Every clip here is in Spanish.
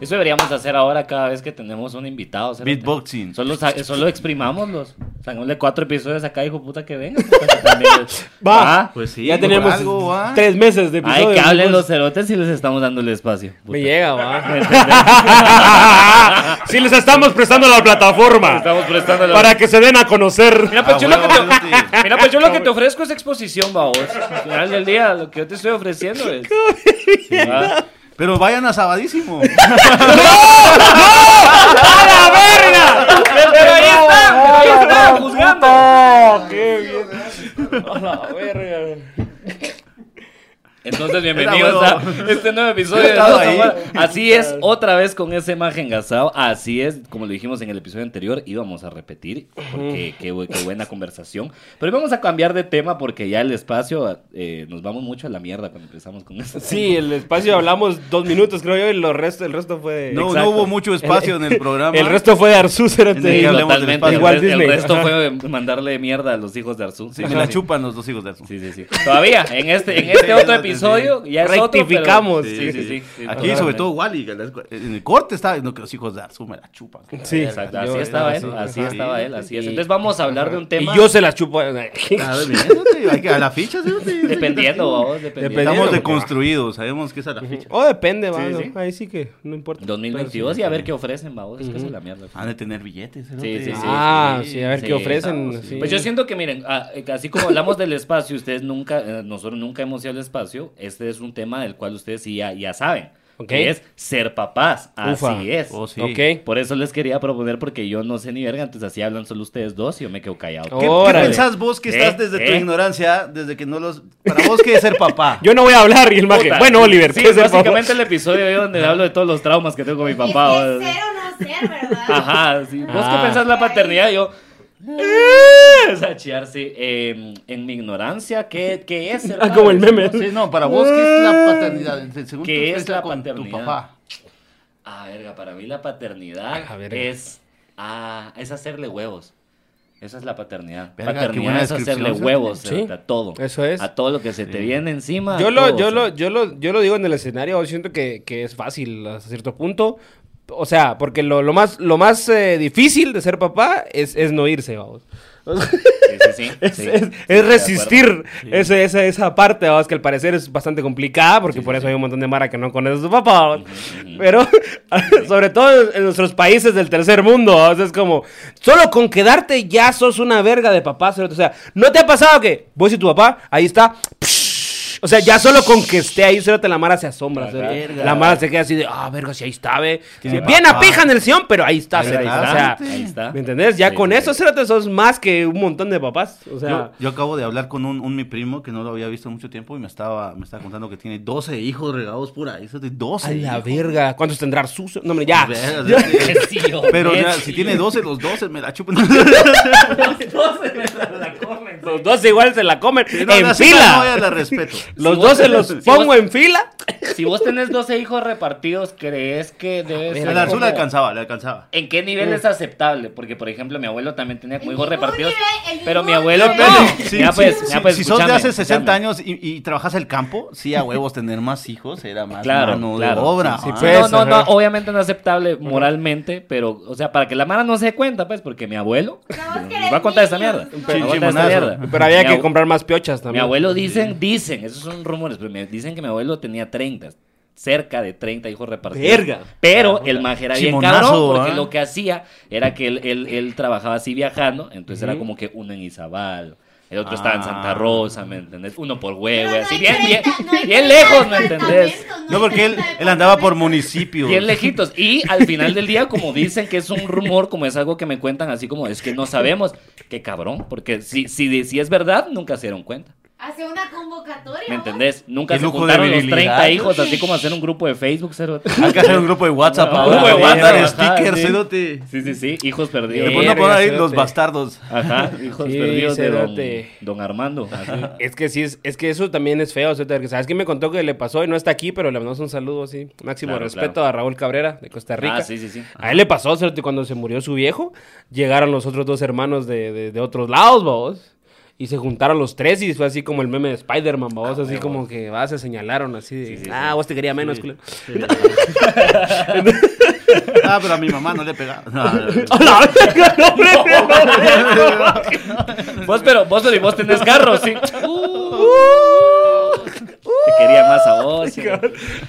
Eso deberíamos hacer ahora cada vez que tenemos un invitado. cerote. Beatboxing. Solo, solo exprimámoslos. Sacámosle cuatro episodios acá, hijo puta, que venga. Va. Ah, Pues sí, ya tenemos algo, ¿va? tres meses de episodio. Ay, que hablen los cerotes y les estamos dando el espacio. puta. Me llega, va. sí, les estamos prestando la plataforma. Estamos prestando la- Para que se den a conocer. Mira, pues, Ah, yo lo que te... Mira, pues yo lo que te ofrezco es exposición, babos. Al final del día, lo que yo te estoy ofreciendo es. Ah, Pero vayan a Sabadísimo. Pero ahí está, pero ahí está, juzgando. ¡Qué bien! A la verga. Entonces, bienvenidos a este nuevo episodio de Dos. Así es, otra vez con ese imagen gasado. Así es, como lo dijimos en el episodio anterior, íbamos a repetir, porque qué, qué buena conversación. Pero vamos a cambiar de tema porque ya el espacio, eh, nos vamos mucho a la mierda cuando empezamos con eso. Sí, el espacio hablamos dos minutos, creo yo, y lo resto, el resto fue de. No, Exacto. no hubo mucho espacio en el programa. El resto fue de Arzú, el del Totalmente. El, Igual el Disney. resto Ajá. fue mandarle mierda a los hijos de Arzú. Sí, me la chupan los dos hijos de eso. Sí, sí, sí. Todavía, en este, en este otro episodio, ya es otro, pero- Rectificamos. Sí, sí, sí. sí, Aquí, sobre todo, Wally, la- en el corte estaba diciendo que los hijos de Arzu me la chupan. Sí, Exacto, así estaba él, sí, así estaba él, así es. Y- Entonces vamos a hablar de un Y tema. yo se las chupo. A ver, bien, cerote, hay que a la ficha. Dependiendo, vamos, dependiendo. Estamos deconstruidos, sabemos que es la ficha. Oh, depende, va. Sí, ¿no? sí. Ahí sí que no importa. 2022 y a ver qué ofrecen, vamos. Es que esa es la mierda. Han de tener billetes. Sí, sí, sí. Ah, sí, a ver qué ofrecen. Pues yo siento que, miren, ah, eh, así como hablamos del espacio, ustedes nunca, eh, nosotros nunca hemos ido al espacio, este es un tema del cual ustedes sí ya, ya saben. Ok. Que es ser papás. Ufa. Así es. Oh, sí. Ok. Por eso les quería proponer, porque yo no sé ni verga, entonces así hablan solo ustedes dos y yo me quedo callado. ¿Qué, qué pensás vos que ¿Eh? estás desde tu ¿Eh? ignorancia, desde que no los... Para vos, ¿qué es ser papá? Yo no voy a hablar y el maje. Bueno, Oliver, Sí, ¿qué es el básicamente el episodio yo donde hablo de todos los traumas que tengo con mi papá. Es que ser o no ser, ¿verdad? Ajá, sí. ¿Vos Ah. qué pensás la paternidad? Yo. "Eh", Es a. Eh, en mi ignorancia, ¿qué, qué es? Ah, como el meme. Sí, no, para vos, ¿qué es la paternidad? Según ¿Qué es la con tu paternidad? papá. Ah, verga, para mí la paternidad Ah, es. Ah, es hacerle huevos. Esa es la paternidad. Verga, paternidad es hacerle huevos ¿sí? a todo. Eso es. A todo lo que se te viene encima. Yo lo, todo, yo, o sea. lo, yo, lo, yo lo digo en el escenario, siento que, que es fácil hasta cierto punto. O sea, porque lo, lo más, lo más eh, difícil de ser papá es, es no irse, vamos. Sí, sí, sí. Es, resistir ese- esa, esa parte, vamos, que al parecer es bastante complicada, porque por eso hay un montón de mara que no conoce a su papá. Pero, sobre todo en nuestros países del tercer mundo, vamos, es como, solo con quedarte ya sos una verga de papá. O sea, ¿no te ha pasado que vos y tu papá, ahí está, o sea, ya solo con que esté ahí, cerote, la mara se asombra. Cerote. Verga. La mara se queda así de, ah, verga, si ahí está, ve. Tiene Bien papá. a pija en el sillón, pero ahí está, O sea, ahí está. ¿me entendés? Ya Sí, con sí, eso, sí. cerote, sos más que un montón de papás. O sea... Yo, yo acabo de hablar con un, un mi primo que no lo había visto mucho tiempo y me estaba, me estaba contando que tiene 12 hijos regados por ahí. Eso de 12. A la hijos. verga. ¿Cuántos tendrá sucio? No, hombre, ya. Verga, Ya. sí. Sí, yo, Pero ya, sí. si tiene 12, los 12 me la chupan. Los 12 igual se la comen No, en no, sí, fila. No, ya la respeto. Los Si 12 tenés- los si pongo vos- en fila. Si vos tenés 12 hijos repartidos, ¿crees que debe ser El azul como- le alcanzaba, le alcanzaba. ¿En qué nivel es aceptable? Porque, por ejemplo, mi abuelo también tenía como hijos repartidos. nivel, Pero mi abuelo no. Sí, sí, pues, sí, mira, pues, si sos de hace 60 escúchame. años y, y trabajas el campo, sí, a huevos tener más hijos era más Claro, mano claro. de obra. Sí, ah. pues. no, no, no, obviamente no es aceptable moralmente, pero, o sea, para que la mara no se dé cuenta, pues, porque mi abuelo va a contar esta niño. mierda. Pero había Mi que comprar más piochas Mi también. abuelo dicen, dicen, esos son rumores, pero me dicen que mi abuelo tenía 30, cerca de 30 hijos repartidos. Verga. Pero el maje era bien cabrón, porque ¿ah? lo que hacía era que él, él, él trabajaba así viajando, entonces era como que uno en Izabal. El otro estaba en Ah. Santa Rosa, ¿me entendés? Uno por huevo, no así bien, bien, 30, no hay bien 30 lejos, ¿me entendés? No, hay porque él, 30 él andaba por municipios. Bien lejitos. Y al final del día, como dicen que es un rumor, como es algo que me cuentan así como es que no sabemos, qué cabrón, porque si, si, si es verdad, nunca se dieron cuenta. Hace una convocatoria. ¿Me entendés? Nunca se juntaron los virilidad. 30 hijos, así como hacer un grupo de Facebook, cero. Hay que hacer un grupo de WhatsApp ahora. grupo de WhatsApp, stickers, sí. cerote. Sí, sí, sí, hijos perdidos. Después no ahí cerote. los bastardos. Ajá, hijos perdidos de don, cerote. don Armando. Es que sí, es, es que eso también es feo. cerote, ¿Sabes qué me contó que le pasó? Y no está aquí, pero le mandamos un saludo así. Máximo respeto a Raúl Cabrera, de Costa Rica. Ah, sí, sí, sí. A él le pasó, cerote, cuando se murió su viejo, llegaron los otros dos hermanos de otros lados, vos. Y se juntaron los tres y fue así como el meme de Spider-Man, vos, Ah, así como que se señalaron así de, Sí, sí, ah, sí. vos te quería menos, Sí. culero". Sí. ah, pero a mi mamá no le pegaba. No, no, no. Vos, pero vos, pero vos tenés carro, sí. Te quería más a vos. sí.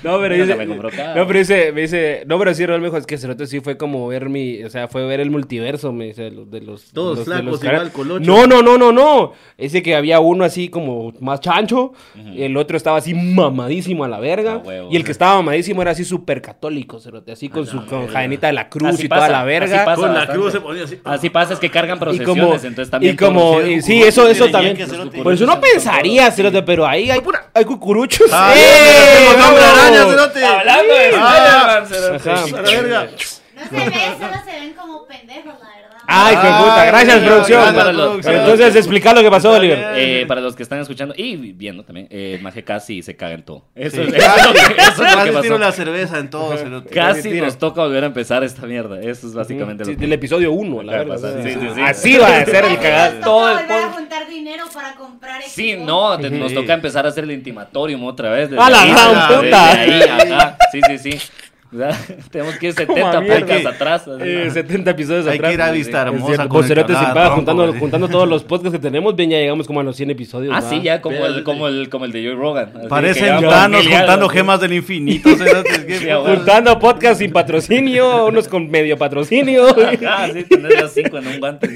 No, pero dice, me no, pero dice, me dice, no, pero sí, Raúl me dijo, es que Cerote sí fue como ver mi, o sea, fue ver el multiverso, me dice, de los, de los Todos los- de flacos, los igual, colocho. No, no, no, no, no, dice que había uno así como más chancho, y el otro estaba así mamadísimo a la verga, Ah, huevo. y el que estaba mamadísimo era así súper católico, Cerote, así con su con jadenita de la cruz Así y toda la así verga. pasa. Con la cruz se ponía así. Así pasa, es que cargan Y procesiones, como, entonces también... y como, y sí, eso, eso también. ser otro- Pues uno pensaría, Cerote, pero ahí hay, hay cucuruchos. Ah, ¡Eh, ya, ya, tengo nombre bravo! araña, cerote. Hablando de Spider-Man, cerote. Ajá. a la verga. No se ve, solo se ven como pendejos, la verdad. Ay, qué puta, gracias, producción. gracias, Para los- producción. para los- Entonces, explica lo que pasó, Oliver. Eh, para los que están escuchando y viendo también, eh, Maje casi se caga en todo. Eso, Sí. es, eso es lo que, eso es lo Casi que pasó. tiro la cerveza en todo. Casi nos toca volver a empezar esta mierda. Eso es básicamente Sí, lo que... del episodio 1, la verdad. pasar. Sí, sí, sí. Así va a ser el cagado. Nos todo toca el volver a juntar dinero para comprar Sí, equipo. no, te- nos toca empezar a hacer el intimatorium otra vez. desde ¡A la gran puta! Sí, sí, sí. ¿Verdad? Tenemos que ir 70 mierda. podcasts atrás. Eh, 70 episodios Hay atrás. que ir a Vista Hermosa con el Vocerotes sin cagado paga, tronco, juntando, juntando todos los podcasts que tenemos, bien, ya llegamos como a los 100 episodios. Ah, ¿va? sí, ya como el, como el, como el de Joe Rogan. Parecen algo, juntando sí. gemas del infinito. Juntando podcasts sin patrocinio, unos con medio patrocinio. Ah, sí, tener las cinco en un guante.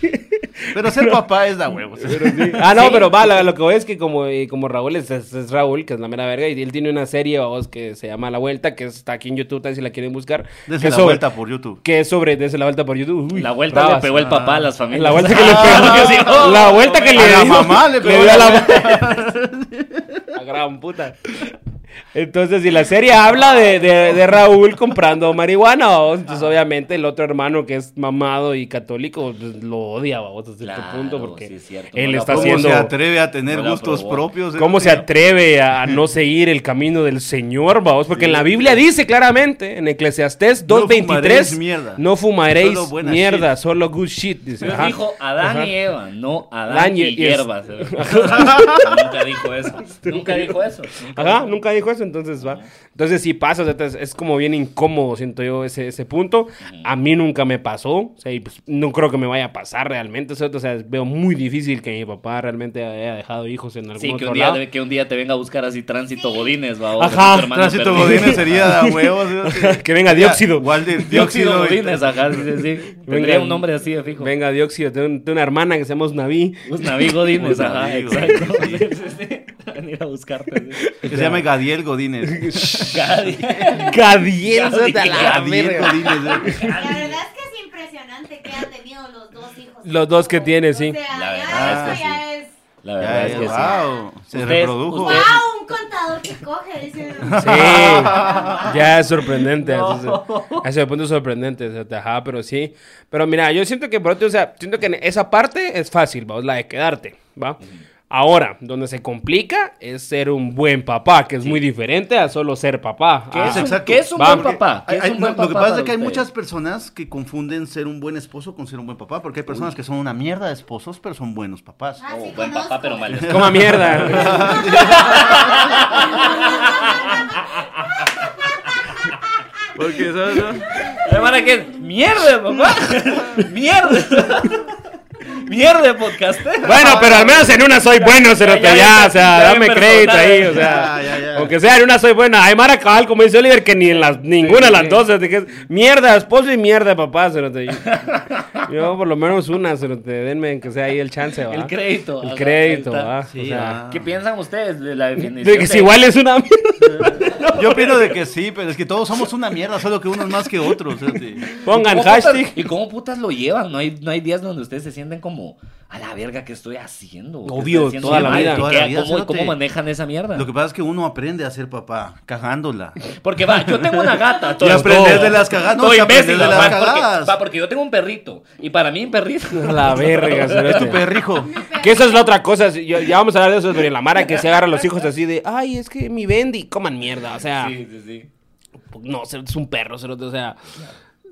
sí. Pero ser papá es da huevos. Ah, no, Sí. pero va, lo, lo que voy es que como, eh, como Raúl es, es- es Raúl, que es la mera verga, y él tiene una serie, vamos, que se llama La Vuelta, que está aquí en YouTube, tal, si la quieren buscar. Desde que la sobre- vuelta por YouTube. Que es sobre, desde la vuelta por YouTube. Uy, La vuelta trabas. le pegó el papá a las familias. La vuelta que le pegó. la vuelta que le A la dio- mamá le pegó dio a la la La gran puta. Entonces, y la serie habla de, de- de Raúl comprando marihuana, vamos. Entonces, obviamente, el otro hermano que es mamado y católico pues, lo odia, vamos, hasta cierto Claro, punto, porque sí es cierto. él No está aprobó. ¿Cómo haciendo... se atreve a tener No gustos propios? ¿Cómo se atreve a no seguir el camino del Señor, vamos? Porque en la Biblia dice claramente, en Eclesiastés No 2.23, fumaréis mierda. no fumaréis Solo mierda, solo good shit. Dice, Pero dijo Adán Ajá. y Eva, no Adán Adán y- y, y es- hierbas. nunca dijo eso. Nunca dijo eso. Nunca Ajá, dijo. nunca dijo eso, entonces va. Entonces sí pasa, o sea, es, es como bien incómodo, siento yo, ese, ese punto. A mí nunca me pasó, o sea, y pues no creo que me vaya a pasar realmente, o sea, o sea, veo muy difícil que mi papá realmente haya dejado hijos en algún Sí, que otro un, día, lado. que un día te venga a buscar así tránsito Godínez, va. Ajá, Tránsito perdido. Godínez sería da huevos. Que venga dióxido. Dióxido dióxido. Godínez, ajá, sí, sí, sí. Tendría Venga. un nombre así de fijo. Venga, dióxido, tengo, tengo una hermana que se llama. Usnavi Godínez, Usnavi, ajá, exacto. Sí, sí, sí. Venir a buscarte. sí. Que se llama Gadiel Godínez. Gadiel, Gadiel, Gadiel verga. Godínez. eh. La verdad es que es impresionante que han tenido los dos hijos. Los dos que tiene, sí. O sea, La ya verdad eso es que ya es. La Ya, verdad es que sí. wow. Se Ustedes- reprodujo. ustedes- ¡Wow! Un contador que coge, dice. Sí, ya es sorprendente. a ese punto es sorprendente. o sea, Ajá, pero sí. Pero mira, yo siento que por otro, o sea, siento que en esa parte es fácil, vamos, la de quedarte, ¿va? Ahora, donde se complica es ser un buen papá, que es muy diferente a solo ser papá. ¿Qué, Ah, es un, exacto. ¿Qué es un buen papá? ¿Qué Hay- es hay- un buen lo que pasa es que hay muchas personas que confunden ser un buen esposo con ser un buen papá, porque hay personas que son una mierda de esposos, pero son buenos papás. Ah, Oh, sí, buen conozco. papá, pero mal. Coma mierda. Porque, ¿sabes? no? ¿qué es? ¡Mierda, papá! ¡Mierda! ¡Mierda, podcast! Bueno, pero al menos en una soy bueno, cerote, Ya, ya, ya, ya, o sea, dame crédito ahí, o sea, Ya, ya, ya. aunque sea en una soy buena. Hay Mara cabal, como dice Oliver, que ni en las, ninguna de las dos, que es mierda, esposo y mierda, papá, cerote. Yo, yo por lo menos una, cerote, denme que sea ahí el chance, va. El crédito. El crédito, va. Sí, o sea. ¿Qué piensan ustedes de la definición? de que si de- igual es una mierda. Yo opino de que sí, pero es que todos somos una mierda, solo que unos más que otros. ¿sí? Pongan ¿Cómo putas- hashtag. ¿Y cómo putas lo llevan? No hay, no hay días donde ustedes se sienten como, a la verga, ¿qué estoy haciendo? ¿Qué Obvio, estoy haciendo toda la vida. ¿Y Toda qué- la vida, ¿Cómo, manejan esa mierda? Lo que pasa es que uno aprende a ser papá, cagándola. Porque va, yo tengo una gata. Y todo aprender esto- de las cagadas, no, aprender imbécil, de las va, porque, cagadas. va, porque yo tengo un perrito. Y para mí, un perrito. A la verga, Es tu perrijo. Que eso es la otra cosa. ya vamos a hablar de eso, pero en la Mara que se agarra a los hijos así de, ay, es que mi Bendy, coman mierda. O sea, Sí, sí, sí. no, es un perro, o sea.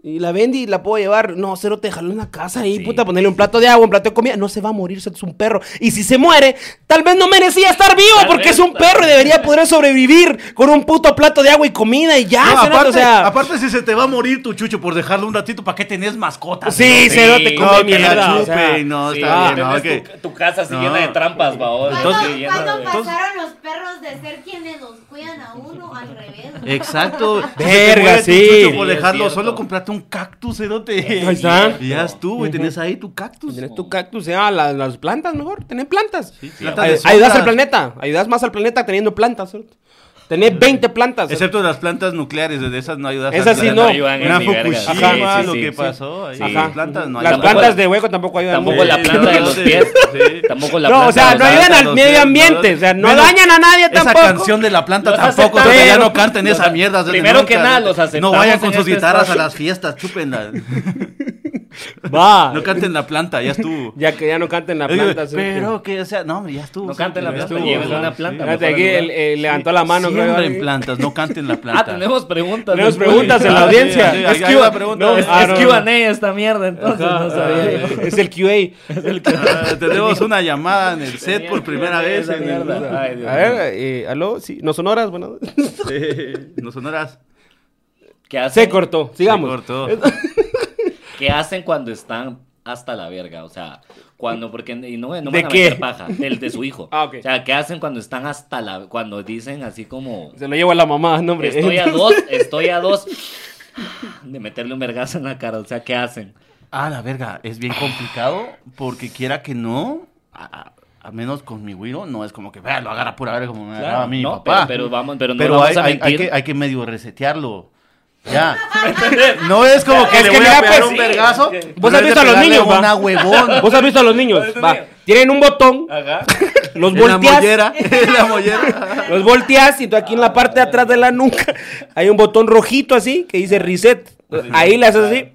Y la vendí y la puedo llevar. No, cero, te jaló en la casa ahí, Sí, puta, ponerle un plato de agua, un plato de comida. No se va a morir, es un perro. Y si se muere, tal vez no merecía estar vivo Tal porque vez, es un perro y debería poder sobrevivir con un puto plato de agua y comida y ya, No, aparte, o sea. aparte, si se te va a morir tu chucho por dejarlo un ratito, ¿para qué tenés mascotas? Sí, cerote, Sí, come no, mierda. o sea. no, Sí, está bien, no, que- tu, tu casa así No. llena de trampas, babos. ¿Cuándo, Entonces- pasaron los perros de ser quienes los cuidan a uno al revés? Exacto. Te Verga, sí. chucho por Sí, es dejarlo cierto. Un cactus, cerote. Ahí está. Y ya estuvo, y tenés ahí tu cactus. Tienes tu cactus, ya, las, las plantas mejor, tener plantas. plantas Ay- de sombra. ayudas al planeta, ayudas más al planeta teniendo plantas. cerote. Tener 20 plantas. Excepto las plantas nucleares, de esas no ayudas. Esas sí no. ayudan en Una. Fukushima, Ajá, sí, lo sí, que pasó. ahí. Las plantas no Las plantas de hueco tampoco ayudan Tampoco la planta de los pies. Tampoco la No, planta o sea, no ayudan al medio ambiente, no. o sea, no dañan a nadie Esa tampoco. canción de la planta tampoco, ya no canten esa mierda. primero que nada, los No aceptamos vayan con sus este guitarras a las fiestas, chúpenla. Va. No canten la planta, ya estuvo. Ya que ya no canten la planta. Pero que, o sea, no, hombre, ya estuvo. No sí, canten la ya planta, estuvo, lleven ajá, una sí. planta. Fíjate, mejor aquí lugar. el- el levantó la mano. creo, Siembren ahí. plantas, no canten la planta. Ah, tenemos preguntas. Tenemos después. preguntas en la Ah, audiencia. sí, Es Ah, Q&A no. esta mierda, entonces no sabía. ah, Es el QA. Ah, tenemos una llamada en el set por primera vez. En el- A ver, eh, ¿aló? Sí, ¿no sonoras? Bueno, Sí, no sonoras. ¿Qué hacen, se cortó. Sigamos. Se cortó. ¿Qué hacen cuando están hasta la verga? O sea, cuando, porque y no, no ¿De van a qué? meter paja, del de su hijo. Ah, ok. O sea, ¿qué hacen cuando están hasta la, cuando dicen así como, Se lo llevo a la mamá, no, hombre. estoy a dos, estoy a dos de meterle un vergazo en la cara? O sea, ¿qué hacen? Ah, la verga, es bien complicado porque quiera que no, a, a- a menos con mi güiro, no es como que vea, lo agarra pura verga como me agarraba a mí mi no, papá. Pero, pero vamos, pero no Pero vamos hay, a hay- hay que, hay que medio resetearlo. Ya. No es como que Es le que voy mira, a pegar pues, un vergazo. es que- ¿Vos pero has visto a los niños, va? Una huevón. Vos has visto a los niños, va. Tienen un botón, Ajá. los En la volteas, mollera. En la mollera. los volteas y tú aquí en la parte de atrás de la nuca hay un botón rojito así que dice reset. Ahí le haces así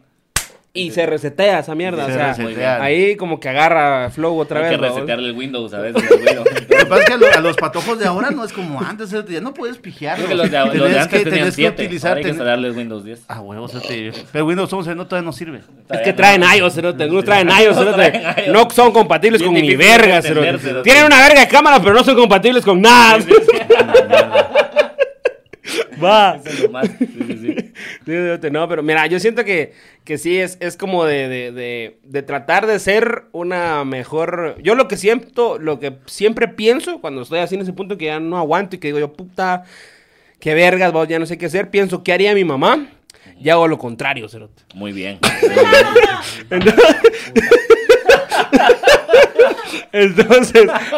y se resetea esa mierda. Se o sea, ahí como que agarra flow otra Hay vez. que ¿va? resetearle el Windows a veces. Lo que pasa es que a, lo- a los patojos de ahora no es como antes, ya no puedes pijear. Creo que los de, los de antes tenían 7. utilizar. Hay que ten- instalarles Windows 10. Ah, huevos, pero Windows 11 no todavía no sirve. Es que traen iOS, cerote. Algunos traen iOS, cerote. traen. No son compatibles Bien con ni verga. Tienen una verga de cámara, pero no son compatibles con nada. Va. Eso es lo más. Sí, sí, sí. No, pero mira, yo siento que, que sí es, es como de, de, de, de tratar de ser una mejor. Yo lo que siento, lo que siempre pienso cuando estoy así en ese punto que ya no aguanto y que digo yo, puta, qué vergas, vos ya no sé qué hacer, pienso, ¿qué haría mi mamá? Y hago lo contrario, cerote. Muy bien. Entonces,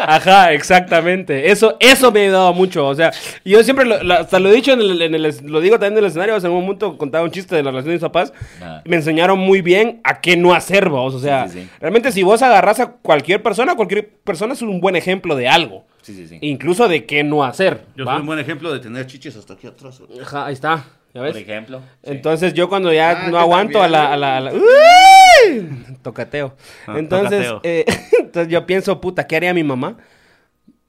ajá, exactamente. Eso, eso me ha ayudado mucho. O sea, yo siempre, lo, lo- hasta lo he dicho en el, en el- lo digo también en el escenario, en un momento contaba un chiste de la relación de mis papás. Ajá. Me enseñaron muy bien a qué no hacer, vos. O sea, Sí, sí, sí. realmente si vos agarras a cualquier persona, cualquier persona es un buen ejemplo de algo. Sí, sí, sí. Incluso de qué no hacer. Yo ¿va? soy un buen ejemplo de tener chiches hasta aquí atrás. Ajá, ahí está. ¿Ya ves? Por ejemplo. sí. Entonces yo cuando ya Ah, no aguanto a la... A la, a la- ¡Uy! Tocateo. Ah, Entonces, tocateo. eh, entonces yo pienso, puta, ¿qué haría mi mamá?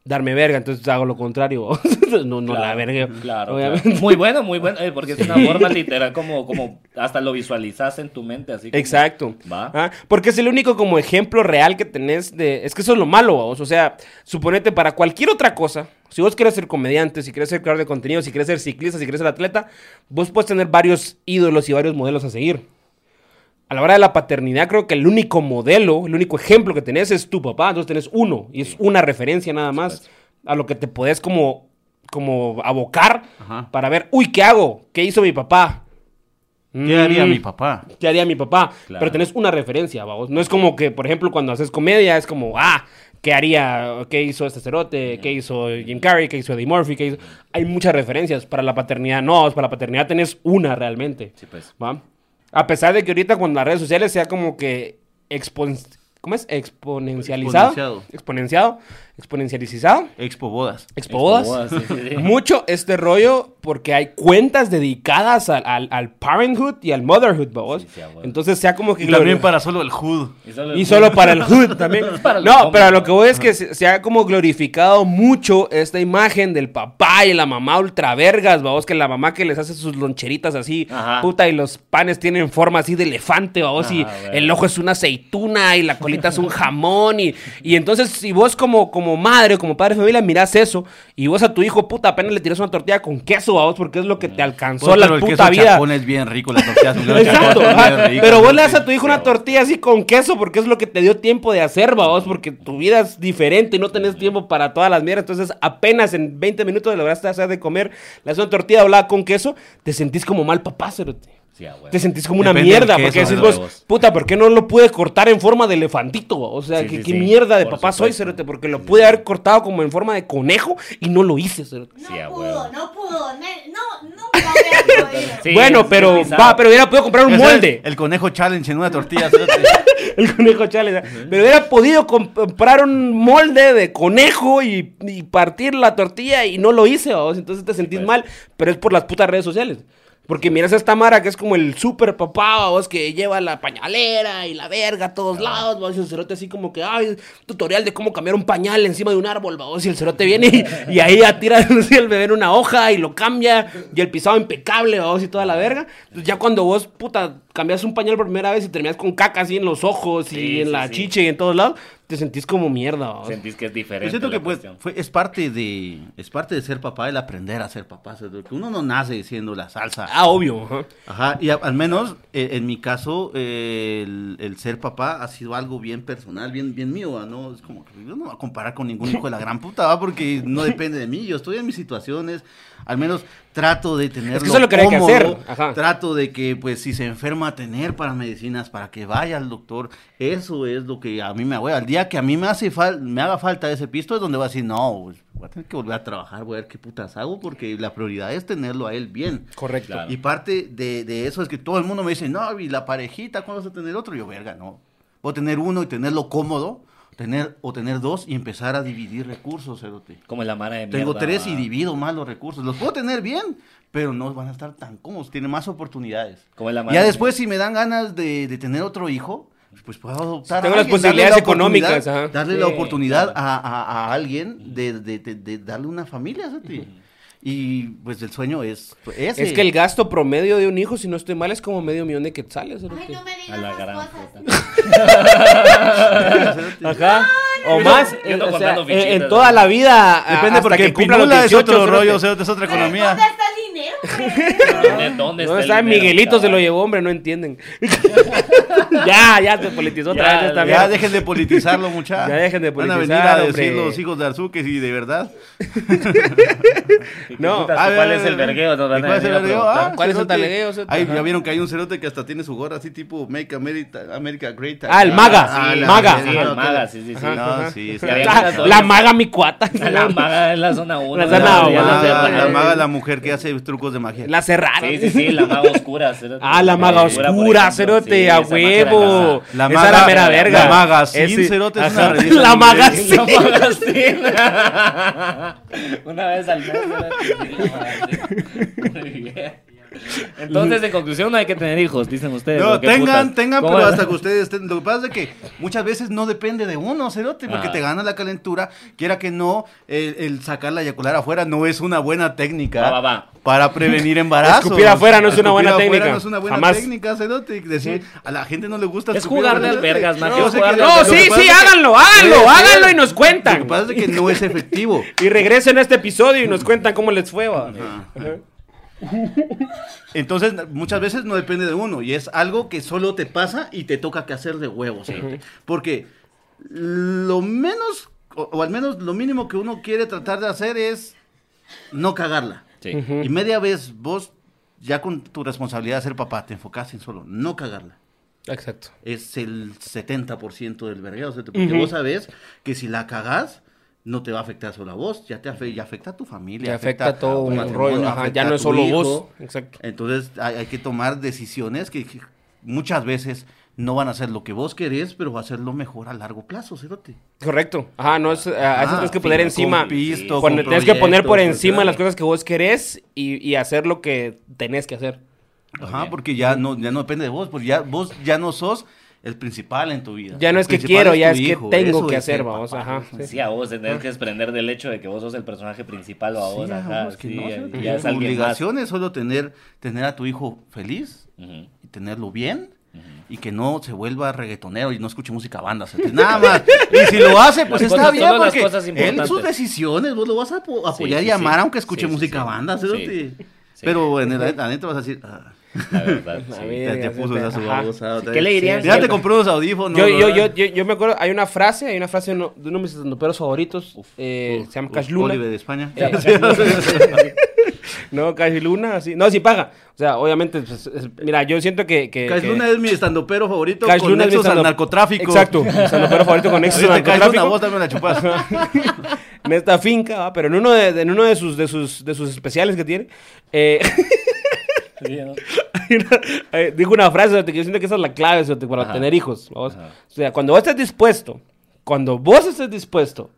Darme verga, entonces hago lo contrario. no, no la verga. Claro, Obviamente. claro. Muy bueno, muy bueno. eh, porque es una forma literal, como, como hasta lo visualizas en tu mente. Así como- Exacto. Va. Ah, Porque es el único como ejemplo real que tenés de... Es que eso es lo malo, vos. O sea, suponete para cualquier otra cosa, si vos quieres ser comediante, si quieres ser creador de contenido, si quieres ser ciclista, si quieres ser atleta, vos puedes tener varios ídolos y varios modelos a seguir. A la hora de la paternidad, creo que el único modelo, el único ejemplo que tenés es tu papá. Entonces tenés uno y es una referencia nada más a lo que te podés como, como abocar Ajá. para ver, uy, ¿qué hago? ¿Qué hizo mi papá? ¿Qué haría Mm. mi papá? ¿Qué haría mi papá? Claro. Pero tenés una referencia, vamos. No es como que, por ejemplo, cuando haces comedia, es como, ah, ¿qué haría? ¿Qué hizo este cerote? ¿Qué hizo Jim Carrey? ¿Qué hizo Eddie Murphy? ¿Qué hizo? Hay muchas referencias. Para la paternidad, no. Para la paternidad tenés una realmente. Sí, pues. ¿va? A pesar de que ahorita con las redes sociales sea como que expon- ¿Cómo es? Exponencializado. Exponenciado. Exponenciado. Exponencializado. Expo Bodas. Expo Bodas. Bodas, sí, sí, sí. Mucho este rollo porque hay cuentas dedicadas al, al, al parenthood y al motherhood, babos. Sí. Entonces sea como que... Y también para solo el hood. Y solo, Y solo para el hood también. No, hombres, pero lo que voy es que se, se ha como glorificado mucho esta imagen del papá y la mamá ultra vergas, vamos, que la mamá que les hace sus loncheritas así, Ajá. puta, y los panes tienen forma así de elefante, vamos, y bueno. el ojo es una aceituna y la colita es un jamón, y, y entonces si vos como, como madre, como padre de familia, mirás eso, y vos a tu hijo, puta, apenas le tiras una tortilla con queso, vamos, porque es lo que te alcanzó Pues, la pero el puta queso vida. es bien rico, las tortillas. Exacto, bien pero vos le das a tu hijo una tortilla así con queso porque es lo que te dio tiempo de hacer, vos, porque tu vida es diferente y no tenés tiempo para todas las mierdas. Entonces, apenas en 20 minutos lograste hacer de comer, le das una tortilla doblada con queso, te sentís como mal papá, cerote. Sí. Te sentís como una Depende mierda, queso, porque decís de vos, huevos. puta, ¿por qué no lo pude cortar en forma de elefantito? O sea, Sí, ¿qué, sí, qué sí, mierda de por papá soy, cerote? Porque lo pude haber cortado como en forma de conejo y no lo hice, cerote. No pudo, no pudo. ne- No, nunca hubiera podido. Sí, bueno, pero va, pero hubiera podido comprar un Ese es molde. El conejo challenge en una tortilla. cerote. El conejo chale. Pero hubiera podido comp- comprar un molde de conejo y, y partir la tortilla y no lo hice. Entonces te sentís pues. mal, pero es por las putas redes sociales. Porque miras a esta Mara que es como el super papá, vos, que lleva la pañalera y la verga a todos lados, vos, y el cerote así como que, ay, tutorial de cómo cambiar un pañal encima de un árbol, vos, y el cerote viene y, y ahí ya tira así el bebé en una hoja y lo cambia, y el pisado impecable, vos, y toda la verga. Entonces ya cuando vos, puta, cambias un pañal por primera vez y terminas con caca así en los ojos y en sí, la sí. chiche y en todos lados, te sentís como mierda, vos. Sentís que es diferente. Yo siento que pues, fue, es parte de es parte de ser papá el aprender a ser papá. que uno no nace siendo la salsa. Ah, obvio, ajá. Ajá, y a- al menos eh, en mi caso, eh, el, el ser papá ha sido algo bien personal, bien, bien mío, ¿va? ¿no? Es como que yo no me voy a comparar con ningún hijo de la gran puta, ¿va? porque no depende de mí, yo estoy en mis situaciones, al menos trato de tenerlo eso es lo que hay que cómodo, hacer, ajá. trato de que, pues, si se enferma, tener para medicinas, para que vaya al doctor, eso es lo que a mí me hago, al día que a mí me hace fal- me haga falta ese pisto es donde voy a decir, no, pues, voy a tener que volver a trabajar, voy a ver qué putas hago, porque la prioridad es tenerlo a él bien. Correcto. Claro. Y parte de, de eso es que todo el mundo me dice, no, y la parejita, ¿cuándo vas a tener otro? Y yo, verga, no. Voy a tener uno y tenerlo cómodo, tener o tener dos y empezar a dividir recursos, cerote. Como la mara de Tengo mierda, tres y divido más los recursos. Los puedo tener bien, pero no van a estar tan cómodos, tienen más oportunidades. Como la mara Ya de- después, si me dan ganas de, de tener otro hijo, pues puedo adoptar. Tengo a las alguien, darle posibilidades la económicas. Darle la oportunidad claro. a, a- a alguien de, de- de- de darle una familia, cerote. Y pues el sueño es ese. Es que el gasto promedio de un hijo, si no estoy mal, es como medio millón de quetzales. Ay, no me A digas la esas gran cosas. Ajá. O más, no eh, o sea, en- en fichitas, toda la vida. a- Depende porque que cumpla los Pinula es 18, otro rollo, cerote, es otra economía. ¿Dónde está el dinero? ¿Dónde, dónde ¿Dónde está está el dinero, Miguelito? Se lo llevó, hombre, no entienden. ya, ya se politizó otra Ya, vez esta ya dejen de politizarlo, muchachos. Ya dejen de Van a venir a hombre. decir los hijos de Arzuque si de verdad. No. Puta, A ver, ¿Cuál es ver, el vergueo? ¿y cuál es el vergueo? Ah, ¿Cuál es el talegueo, Ajá. ya vieron que hay un cerote que hasta tiene su gorra así tipo Make America, America Great. Ah, el maga, Ah, sí, maga. Sí, el maga, sí, sí, sí. No. La, maga mi cuata. La maga es la zona 1. La zona La, uno, maga, cerraron. la maga, la mujer que hace trucos de magia. La cerraron. Sí, sí, sí, la maga oscura. Ah, la maga oscura, cerote, a era huevo. La Esa maga- era mera verga. la maga sin Ese- cerote es una revista La en maga inglés. sin. La maga sí. Una vez al mes. la. Muy bien. Entonces, en conclusión, no hay que tener hijos, dicen ustedes. No, ¿o qué tengan, putas? tengan, ¿Cómo pero hasta que ustedes estén. Lo que pasa es que muchas veces no depende de uno, cerote, porque Ah. te gana la calentura. Quiera que no, el, el sacar la eyacular afuera no es una buena técnica Va, va, va. para prevenir embarazos. Escupir afuera no es una buena técnica. No es una buena Jamás. técnica, cerote. Decir, a la gente no le gusta Es escupir jugarle afuera, al vergas, man, No, lo que sí, sí, háganlo, háganlo, háganlo y nos Lo cuentan. que pasa es que no es efectivo. Y regresen a este episodio y nos cuentan cómo les fue. va. Entonces, muchas veces no depende de uno y es algo que solo te pasa y te toca que hacer de huevos. cerote. Porque lo menos, o, o al menos lo mínimo que uno quiere tratar de hacer es no cagarla. Sí. Y media vez vos, ya con tu responsabilidad de ser papá, te enfocas en solo no cagarla. Exacto. Es el 70% del vergueo. cerote, Porque Ujú. vos sabés que si la cagás, no te va a afectar solo a vos, ya te afe- ya afecta a tu familia. Le afecta a todo tu un rollo. Ajá, afecta ya no es solo hijo. vos. Exacto. Entonces hay, hay que tomar decisiones que, que muchas veces no van a hacer lo que vos querés, pero va a ser lo mejor a largo plazo, cerote. Correcto. Ajá, no es, a Ah, tienes que poner encima. con pisto, poner- con tienes que poner por encima las cosas que vos querés y, y hacer lo que tenés que hacer. Ajá, porque ya no, ya no depende de vos, pues ya vos ya no sos el principal en tu vida. Ya no El es que quiero, ya tu es que hijo, tengo eso que es hacer, vamos, papá. ajá. sí. Sí, a vos tenés que desprender del hecho de que vos sos el personaje principal o a vos, Sí, ajá, que sí, no, ya- ya es Tu alguien más. obligación es solo tener, tener a tu hijo feliz Ujú. y tenerlo bien y que no se vuelva reggaetonero y no escuche música banda. Nada más. Y si lo hace, pues Las está cosas- bien porque cosas él importantes. sus decisiones, vos lo vas a apo- apoyar sí, y amar sí. aunque escuche Sí, música sí. banda. Sí. cerote. Sí. Pero en el adentro vas a decir... ah, La verdad, A sí. ver. ya te puso esa babosa ¿Qué le dirían? Ya Sí. te compré unos audífonos. Yo, yo, ¿verdad? yo, yo, yo me acuerdo, hay una frase, hay una frase de uno de, uno de mis estandoperos favoritos, eh, se llama Uf, Cash Luna. Oliver de España. Eh, no, Cash Luna, así. No, sí paga. O sea, obviamente, pues, es- mira, yo siento que... que Cash que- Luna es mi estandopero favorito Cash con Luna es mi nexos al narcotráfico. Exacto, estandopero favorito con nexos al Ahorita Cash Luna, narcotráfico. vos también la chupas. en esta finca, ¿va? pero en uno de, en uno de sus, de sus, de sus especiales que tiene, eh, Sí, ¿no? hay una- dijo una frase que yo siento que esa es la clave para Ajá. tener hijos. O sea, cuando vos estés dispuesto, cuando vos estés dispuesto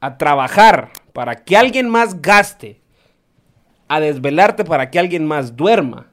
a trabajar para que alguien más gaste, a desvelarte para que alguien más duerma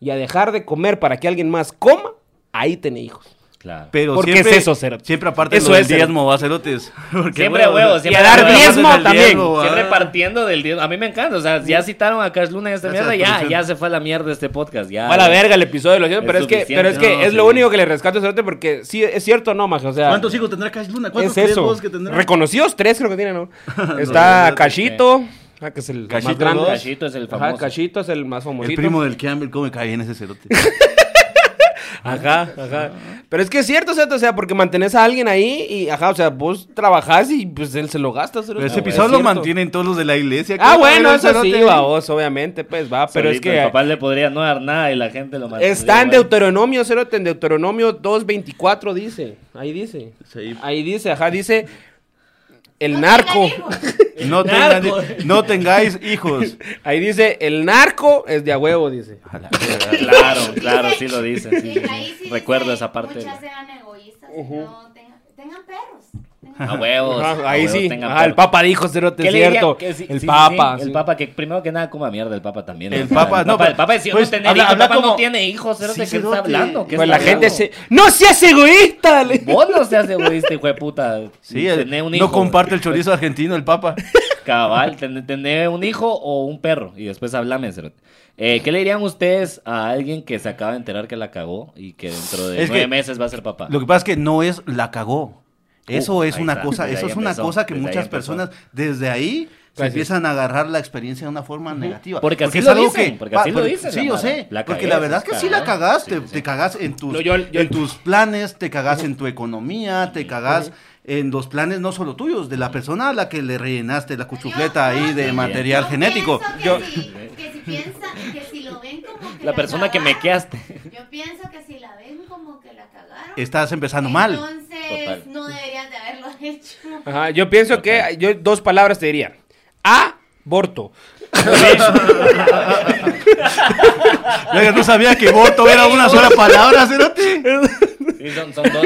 y a dejar de comer para que alguien más coma, ahí tenés hijos. Claro. Pero ¿Por qué siempre, es eso, cerote? Siempre aparte Eso lo del es, diezmo, va, cerotes. Porque, Siempre a huevo, o sea, siempre Y a dar diezmo también. diezmo. Siempre partiendo del diezmo. A mí me encanta. O sea, ya citaron a Cash Luna y esta mierda. Ya, ya se fue a la mierda este podcast. Ya. Va a la verga el episodio de los Es pero es que, pero es que No, es lo sí. único que le rescato a Cerote porque sí, es cierto, no, maje, o sea. ¿Cuántos hijos tendrá Cash Luna? ¿Cuántos Es eso. vos que tendrá? Reconocidos tres creo que tiene, ¿no? Está Cachito, ah, que es el Cachito más grande. Cachito es el Ajá, famoso. Cachito es el más famosito. El primo del Campbell, ¿cómo me cae en ese cerote? Ajá, ajá. Pero es que es cierto, ¿cierto? O sea, porque mantenés a alguien ahí y, ajá, o sea, vos trabajás y pues él se lo gasta. ¿cierto? Pero ese Es episodio lo mantienen todos los de la iglesia. Ah, ¿Cómo bueno, eso sí, vos, obviamente, pues va, pero es que... El papá le podría no dar nada y la gente lo mata. Está en Deuteronomio, Cerote, en Deuteronomio 2.24 dice, ahí dice. Sí. Ahí dice, ajá, dice el No narco. No, tengan- no tengáis hijos. Ahí dice, el narco es de a huevo, dice. Claro, claro, sí lo dice. sí, sí, sí. Recuerdo esa parte. Muchas sean egoístas, no tengan, tengan perros. A huevos. Ajá, a ahí huevos, sí. tengan Ajá, el papa dijo, Cerote, ¿Qué es cierto. Sí, el sí, papa. sí. El papa, que primero que nada coma mierda el papa también. El papa, no, el papa decía pues, no tener habla- hijos. El papa no como- tiene hijos. ¿de Sí, ¿Qué está cerote. hablando? ¿Qué Pues está la gente se... ¡No seas egoísta! Vos no seas egoísta, hijo de puta. Sí, el- un hijo. no comparte el chorizo argentino, el papa. Cabal, ten- tener un hijo o un perro. Y después hablame, cerote. Eh, ¿Qué le dirían ustedes a alguien que se acaba de enterar que la cagó y que dentro de Es nueve meses va a ser papá? Lo que pasa es que no es la cagó. Eso Uh, es ahí una está, cosa, desde eso es una empezó, cosa que muchas personas desde ahí se empiezan a agarrar la experiencia de una forma negativa. Porque así es lo algo dicen, porque así lo porque- dicen, Sí, la yo sé. La porque cagué, la verdad es que sí, sí la cagó. cagas, Sí, te, sí, te sí. cagas en tus, No, yo- yo- en tus planes, te cagas en tu economía, te cagas en los planes no solo tuyos, de la persona a la que le rellenaste la cuchufleta ahí de material genético. que Yo- si- que si que lo ven como que La persona que me cagaron, queaste. Yo pienso que si la ven como que la cagaron. Estás empezando mal. Entonces. no deberías de haberlo hecho. Ajá, yo pienso que yo dos palabras te diría. Aborto. No sabía que voto era una sola palabra. Sí, son, son dos.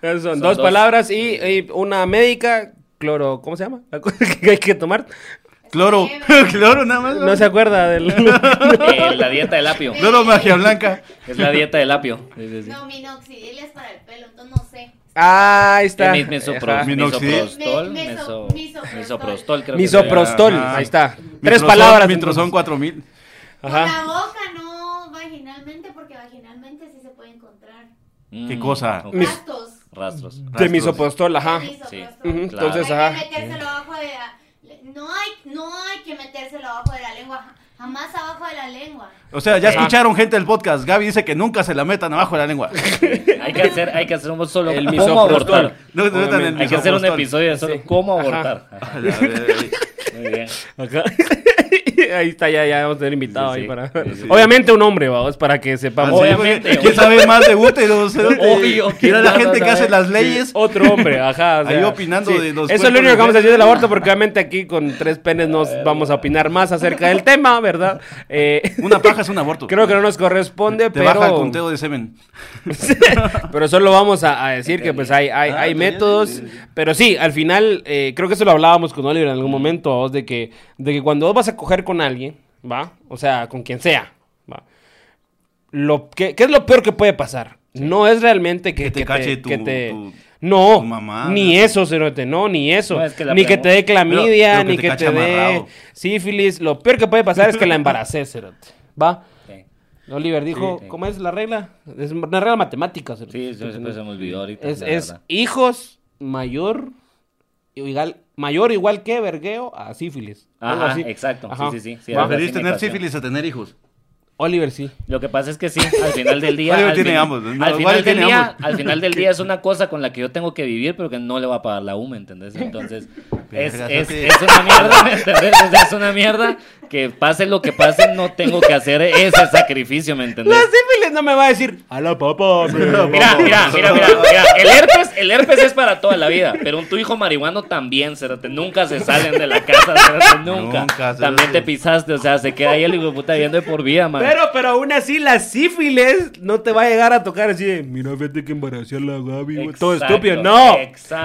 Esas son, Son dos, dos. palabras y, y una médica, cloro, ¿cómo se llama? La cosa que hay que tomar. Cloro, cloro nada más. No se acuerda del... Eh, la dieta del apio. Cloro magia blanca. Es la dieta del apio. Sí, sí, sí. No, minoxidil es para el pelo, entonces no sé. Ah, ahí está. Eh, mis- misopro- misoprostol, Me- meso- misoprostol. misoprostol, creo que Misoprostol, Ajá. ahí está. Tres Mitrozón- palabras. Mitrozón entonces. 4000. Con Ajá. la boca, no vaginalmente, porque vaginalmente sí se puede encontrar. Mm, ¿Qué cosa? ok. Mis- Rastros. Rastros. De Rastros. misoprostol, ajá. Misoprostol. Sí. Ujú, Claro. Entonces, hay ajá. que metérselo abajo de la... No hay, no hay que metérselo abajo de la lengua. Jamás abajo de la lengua. O sea, ya Ajá. escucharon gente del podcast. Gaby dice que nunca se la metan abajo de la lengua. Hay que hacer, hay que hacer un solo El cómo abortar. No, no metan el Hay que hacer un episodio de solo Sí. cómo abortar. Ajá. Muy bien. Acá. ahí está, ya, ya vamos a tener invitado Sí, ahí sí. para... Sí. Obviamente un hombre, vamos, para que sepamos. Ah, Obviamente, ¿Quién sabe más de úteros? cerote? Obvio, Mira la ¿quién gente que hace las leyes. Otro hombre, ajá. o Ahí opinando de los Eso es lo único de que vamos a decir del aborto, porque obviamente aquí con tres penes nos vamos a opinar más acerca del tema, ¿verdad? Eh, Una paja es un aborto. creo que no nos corresponde, Te pero... baja el conteo de semen. pero solo vamos a, a decir que pues hay, hay, Ah, hay métodos, pero sí, al final, eh, creo que eso lo hablábamos con Oliver en algún momento, vos, de que, de que cuando vos vas a coger con alguien, ¿va? O sea, con quien sea, ¿va? Lo, ¿qué, qué es lo peor que puede pasar? No es realmente que, Que te que cache tu- que te- tu- no, tu mamá, ni ¿no? eso, cerote, no, ni eso. No, es que la ni que te dé clamidia, Pero- pero que ni que te dé sífilis. Lo peor que puede pasar es que la embaraces, cerote. ¿Va? Sí, Oliver dijo, Sí, sí. ¿cómo es la regla? Es una regla matemática. cerote. sí, eso se me olvidó ahorita. Es, hijos mayor igual mayor igual que vergueo a sífilis. Ajá, así. exacto. Ajá. Sí, sí, sí. Preferís tener sífilis a tener hijos. Oliver sí. Lo que pasa es que sí, al final del día. Oliver al tiene fin- ambos, ¿no? Al final, del día ambos. al final del día es una cosa con la que yo tengo que vivir, pero que no le va a pagar la U, ¿me entendés? Entonces, es, es, es una mierda, ¿me entendés? O sea, es una mierda que pase lo que pase, no tengo que hacer ese sacrificio, ¿me entendés? La sífilis no me va a decir a la papá. Mira, mira, mira, mira, mira, el herpes, el herpes es para toda la vida, pero un tu hijo marihuano también, cerote, nunca se salen de la casa, cerote, nunca. Nunca, también te pisaste, o sea, se queda ahí el hijo puta viendo de por vida, man. Pero, pero aún así la sífilis no te va a llegar a tocar así de, mira, fíjate que embaracé a la Gaby, güey". Todo estúpido. No,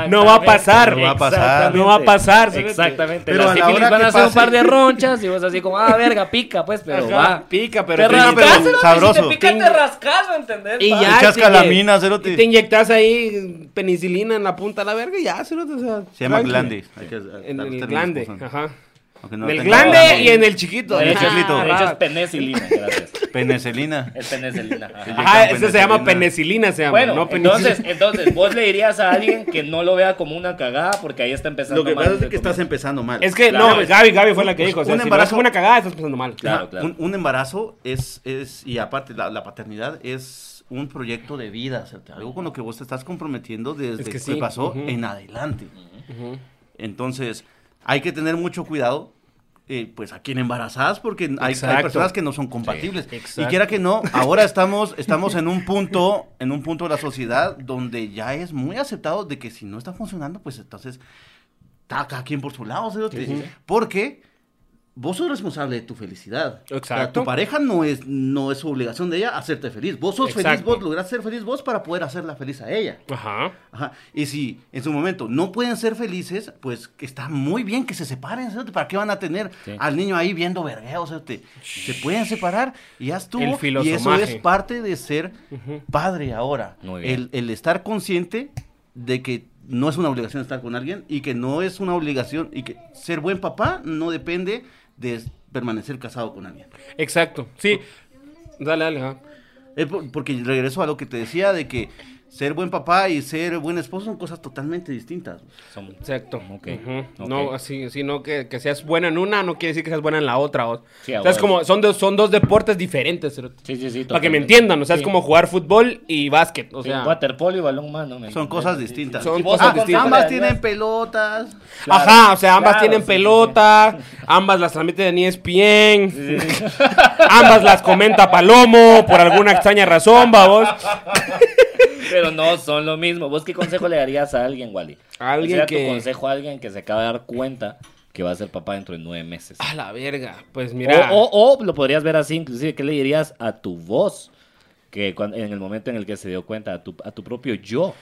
no va a pasar. No va a pasar. exactamente, No va a pasar. Exactamente. Pero Las a la sífilis hora van a hacer un par de ronchas y vos así como, ah, verga, pica, pues, pero Ajá, va. pica, pero te rascas, pero sabroso. Si te pica, te rascas, ¿me entendés? Y ya. Echas te- calamina, cerote. y Te inyectas ahí penicilina en la punta de la verga y ya, cerote, o sea, Se llama glande. Hay que- En el términos glande, ajá. No en el glande y en el chiquito. De hecho, Chiquito. de hecho es penicilina, gracias. Penicilina. Es penicilina. ajá. Ajá, ese se llama Penicilina. se llama. Bueno, no penicilina. entonces, entonces, vos le dirías a alguien que no lo vea como una cagada porque ahí está empezando Lo que mal pasa es el que estás empezando mal. Es que, Claro, no, es- Gaby, Gaby fue la que dijo. O sea, un si embarazo- embarazo... una cagada, estás pensando mal. Claro, claro. Un, un embarazo es, es, y aparte la, la paternidad es un proyecto de vida, o sea, algo con lo que vos te estás comprometiendo desde Es que que, sí, pasó en adelante. Entonces, hay que tener mucho cuidado, eh, pues a quien embarazás, porque hay, personas que no son compatibles. y quiera que no, ahora estamos, estamos en un punto, en un punto de la sociedad donde ya es muy aceptado de que si no está funcionando, pues entonces está cada quien por su lado, ¿sí? porque vos sos responsable de tu felicidad. O sea, Exacto. tu pareja no es, no es su obligación de ella hacerte feliz. Vos sos feliz, Exacto. vos lográs ser feliz vos para poder hacerla feliz a ella. Ajá. Ajá. Y si en su momento no pueden ser felices, pues está muy bien que se separen. ¿sí? ¿Para qué van a tener Sí. al niño ahí viendo vergueos? ¿sí? Se pueden separar y ya estuvo. El y eso es parte de ser padre ahora. Muy bien. El, el estar consciente de que no es una obligación estar con alguien y que no es una obligación y que ser buen papá no depende de permanecer casado con alguien. Exacto. Sí. Dale, dale. Es por- porque regreso a lo que te decía de que ser buen papá y ser buen esposo son cosas totalmente distintas. Son- Exacto. Ok, Ujú. ok. No, así, así no que, que seas buena en una, no quiere decir que seas buena en la otra. O, Sí, a o sea, es como, son, dos son dos deportes diferentes. Sí, sí, sí. Para que me entiendan, o sea, es como jugar fútbol y básquet. O Sí, sea, waterpolo y balón mano. ¿me Son cosas distintas. sí. Son cosas sos distintas. Ambas tienen pelotas. Claro, Ajá, o sea, ambas claro, tienen sí, sí, pelota, ambas las transmiten en E ESPN, Sí, sí, sí. ambas las comenta Palomo por alguna extraña razón, vamos. Pero no son lo mismo. ¿Vos qué consejo le darías a alguien, Wally? Alguien ¿Cuál que- sería tu consejo a alguien que se acaba de dar cuenta que va a ser papá dentro de nueve meses? A la verga, pues mira. O, o- o lo podrías ver así, inclusive, ¿qué le dirías a tu voz? Que en el momento en el que se dio cuenta, a tu, a tu propio yo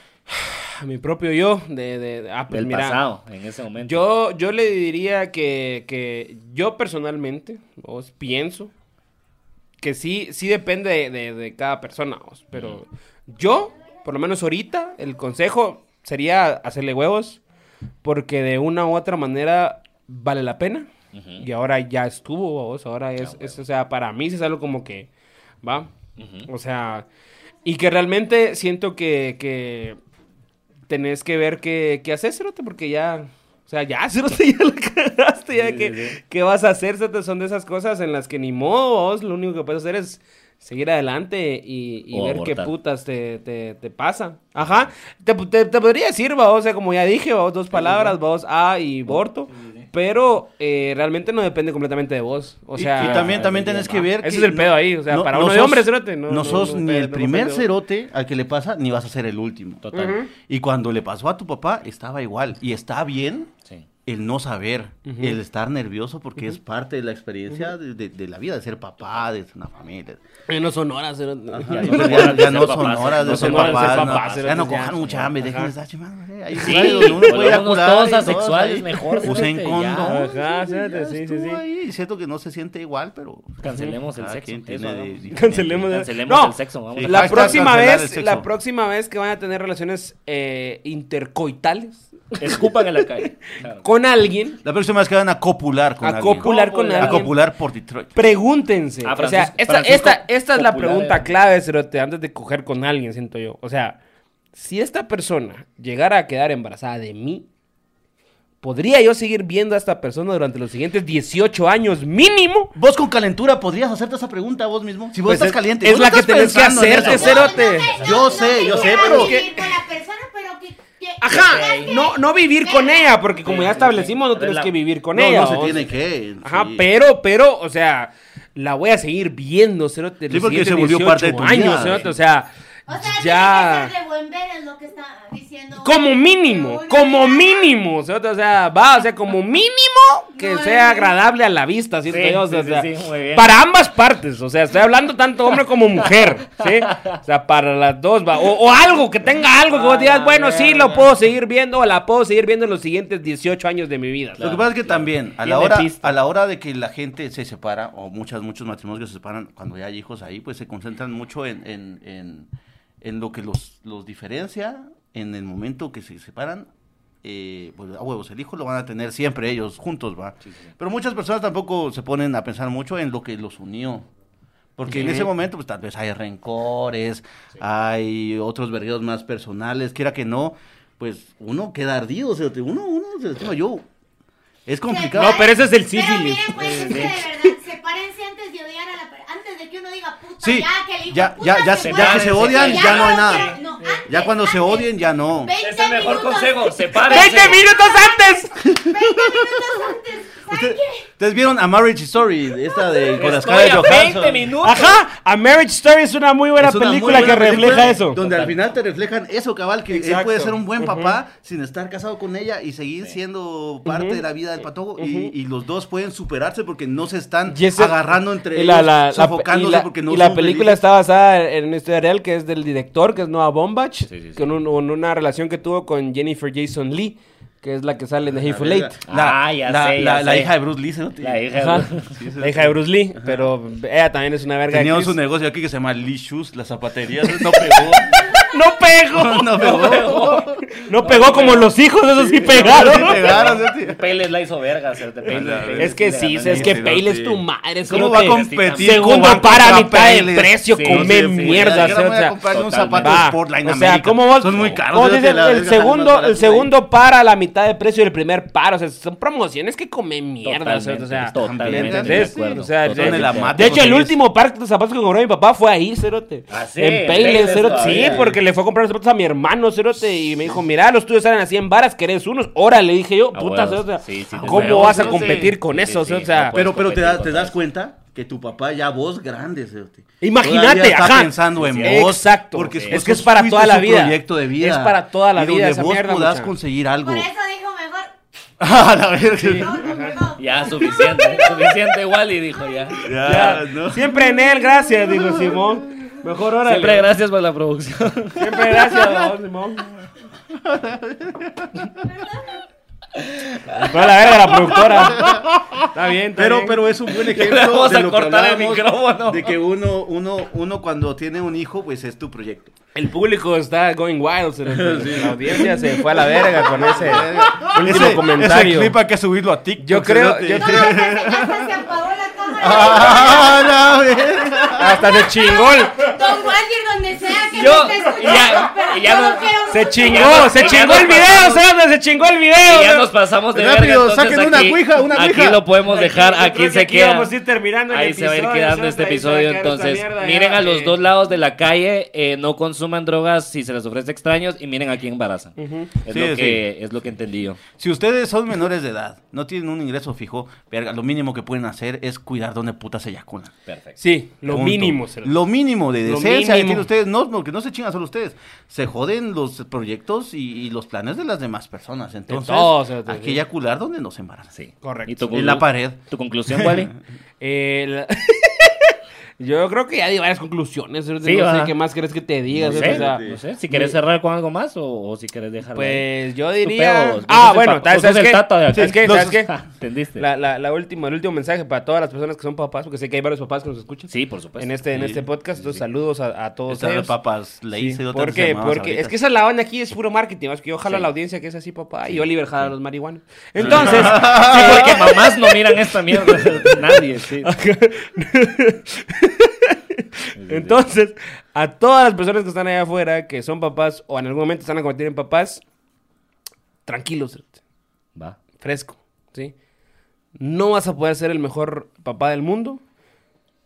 A mi propio yo, de, de, de- ah, pues del mira, pasado, en ese momento. Yo, yo le diría que, que yo personalmente, os pienso que sí, sí depende de, de- de cada persona, os, pero yo, por lo menos ahorita, el consejo sería hacerle huevos, porque de una u otra manera vale la pena. Y ahora ya estuvo, vos, ahora es, Ah, es, o sea, para mí es algo como que, va, Ujú. o sea, y que realmente siento que, que tenés que ver qué, qué hacer, Cerote, porque ya, o sea, ya, Cerote, ya la cagaste, ya Sí, que, sí. ¿qué vas a hacer, Cerote? Son de esas cosas en las que ni modo, vos, lo único que puedes hacer es seguir adelante y, ver qué putas te, te, te pasa. Ajá, te, te, te podría decir, vos, o sea, como ya dije, vos, dos palabras, vos, A y aborto, pero eh, realmente no depende completamente de vos. O sea, y, también, también de tenés que ver. Ese que es el pedo ahí, o sea, para uno de sos- hombre, cerote, no- No, no- sos no ni el no primer cerote al que le pasa, ni vas a ser el último. Total. Y cuando le pasó a tu papá, estaba igual. Y está bien Sí. El no saber, el estar nervioso, porque es parte de la experiencia de, de- de la vida, de ser papá, de ser una familia. No son horas, cerote. Ajá, Ya no son ya- horas ya no son horas de ser papás, ya no cojan mucha hambre, dar chimán, Hay Sí, uno puede curar todos asexuales mejor, Usen condón. Ajá, sí, sí, sí. siento que no se siente igual, pero... Cancelemos el sexo. Cancelemos, el sexo. La próxima vez, la próxima vez que van a tener relaciones eh, intercoitales Escupan en la calle. Claro. con alguien, La próxima vez que van a copular con a alguien. copular con. A alguien, copular por Detroit. pregúntense. Ah, o sea, esta, esta, esta es la pregunta clave, Cerote, antes de coger con alguien, siento yo. O sea, si esta persona llegara a quedar embarazada de mí, ¿podría yo seguir viendo a esta persona durante los siguientes 18 años mínimo? Vos con calentura podrías hacerte esa pregunta vos mismo. Si vos Pues estás es- caliente. es la que tenés que hacerte, cerote. Yo sé, yo sé, pero- que... Ajá, no, no vivir con ella, porque como ya establecimos, no tienes la- que vivir con No, ella. no se tiene que. Ajá, sí. pero, pero, o sea, la voy a seguir viendo, cerote, Sí, porque se volvió 18 parte de tu años, vida. cerote, o sea, O sea, ya... tiene que ser de buen ver, es lo que está diciendo. Como mínimo, como mínimo, o sea, va, o sea, como mínimo que No, sea agradable a la vista, ¿sí? Sí, o sea, sí, muy bien. para ambas partes, o sea, estoy hablando tanto hombre como mujer, ¿sí? O sea, para las dos, va, o, o algo, que tenga algo que vos digas, Ah, bueno, sí, lo puedo seguir viendo, o la puedo seguir viendo en los siguientes 18 años de mi vida. Lo que pasa es que también, a la, hora, a la hora de que la gente se separa, o muchas, muchos matrimonios que se separan cuando ya hay hijos ahí, pues se concentran mucho en, en, en, en lo que los, los diferencia en el momento que se separan. eh, pues a huevos, el hijo lo van a tener siempre ellos juntos, va. Pero muchas personas tampoco se ponen a pensar mucho en lo que los unió. Porque en Sí. ese momento, pues tal vez hay rencores, hay otros vergueros más personales, quiera que no, pues uno queda ardido, o sea, uno, uno se lastima. yo. Es complicado. No, pero ese es el Pero sífilis. miren, pues, es que de verdad, sepárense antes de odiar a la antes de que uno diga puta, Sí, ya, que el hijo ya- puta ya- ya se ya que se odian, ya no hay nada. quiero- no, antes, Ya cuando se antes. odien, ya no. 20 Es el mejor minutos- consejo. Sepárense. 20 minutos antes. 20 minutos antes. ¿Saben Usted-? Ustedes vieron a Marriage Story, esta de con la Estoy Scarlett a Johansson. 20 minutos. Ajá, A Marriage Story es una muy buena Es una muy película buena que refleja película eso. Donde al final te reflejan eso, cabal, que él Exacto. puede ser un buen papá sin estar casado con ella y seguir siendo parte de la vida del patojo. y, los dos pueden superarse porque no se están Y ese- agarrando entre y ellos, la, la- la- sofocándose y la- porque no y la son película felices. está basada en una historia real que es del director, que es Noah Baumbach, sí, sí. con, un- con una relación que tuvo con Jennifer Jason Lee, que es la que sale en The Hateful Eight. Ah, ya la, sé, ya la- hija de Bruce Lee, ¿no? La hija Ajá. de- Sí, La hija de Bruce Lee, pero ella también es una verga. Tenía actriz. su negocio aquí que se llama Lee Shoes, la zapatería, no pegó. ¡No pegó! no pegó. No pegó como los hijos, esos sí pegaron. Sí pegaron, ¿sí? Payless la hizo verga. o sea, Payless- Payless Es que sí, es el- que es tu madre. ¿Cómo va a competir? Segundo ¿Cómo va para mitad de Payless? precio, come mierda. O no sea, voy a comprarle un totalmente. zapato Va. Sportline O sea, América. ¿cómo vos? Son muy caros. el segundo, el segundo para a la mitad de precio del primer par. O sea, son promociones que comen mierda. o sea, o sea, Totalmente, ¿me de hecho, el último par de zapatos que compró mi papá fue ahí, Cerote. Ah, sí, en Payless, Payless Cerote. Sí, porque le fue a comprar los zapatos a mi hermano, Cerote. Y me dijo, mira, los tuyos salen así en varas, ¿querés unos? Órale, dije yo, A puta, huevos. Cerote. Sí, sí, ¿Cómo vas a competir con Sí, eso? sí, O sea, no Pero, pero te, da- te con das eso. cuenta que tu papá ya vos grande, cerote. Imagínate, está ajá. pensando en Sí, vos. exacto. Porque Es que es para toda la vida. proyecto de vida. Es para toda la Y vida donde esa vos mierda, podás mucha. conseguir algo. Por eso dijo mejor. A la verga. No. Ya, suficiente. suficiente igual y dijo ya. Ya, no. Siempre en él, gracias, dijo Simón. Mejor órale. Siempre gracias por la producción. Siempre gracias, Simón. Toda la verga la productora. Está bien, está Pero, bien. pero es un buen ejemplo vamos de a lo que cortar el hablábamos, micrófono. de que uno, uno, uno cuando tiene un hijo, pues es tu proyecto. El público está going wild. cerote. La audiencia se fue a la verga con ese último Ese- comentario. Ese clip hay que subirlo a TikTok. Yo creo- yo creo- hasta se, apagó la cámara. Ah, la. Hasta se chingó. el- donde sea que Yo, ya, ya Se chingó, se chingó el video, pasamos. Se chingó el video. Y ya ¿no? nos pasamos de Rápido, verga, saquen una aquí- cuija, una Aquí cuija. lo podemos dejar, aquí se aquí queda. vamos a ir terminando el Ahí se va a ir quedando este episodio. Entonces, mierda miren ya, a los eh. dos lados de la calle, eh, no consuman drogas si se les ofrece extraños y miren a quién embarazan. Es, Sí, lo sí. que, es lo que entendí yo. Si ustedes son menores de edad, no tienen un ingreso fijo, verga, lo mínimo que pueden hacer es cuidar dónde puta se eyaculan. Perfecto. Sí, lo Punto. mínimo. se lo- Lo mínimo de decencia que tienen ustedes, no, no, que no se chingan solo ustedes. Se joden los proyectos y, y los planes de las demás personas. Entonces, todos, o sea, hay que eyacular donde no se embarazan. Sí. Correcto. ¿Y tu, En la pared. ¿Tu conclusión, Wally? Eh, la- Yo creo que ya di varias conclusiones. No Sí, sé va. qué más crees que te diga. No o sé, sea, no sé. Si quieres cerrar con algo más o, o si quieres dejarlo. ahí. Pues yo diría. pedo, ah, bueno, ¿sabes sos el tata de acá. ¿Sabes qué? ¿Entendiste? La, la, la última, el último mensaje para todas las personas que son papás, porque sé que hay varios papás que nos escuchan. Sí, por supuesto. En este, en este podcast, sí, entonces sí. saludos a, a todos ellos. papas ley Sí, porque, porque es que esa la banda aquí es puro marketing, es que yo jalo Sí. a la audiencia que es así, papá, y Oliver jala a los marihuanos. Entonces, Sí, porque mamás no miran esta mierda. Nadie, sí. entonces, a todas las personas que están allá afuera, que son papás o en algún momento están a convertir en papás, tranquilos, Va. fresco, ¿sí? No vas a poder ser el mejor papá del mundo.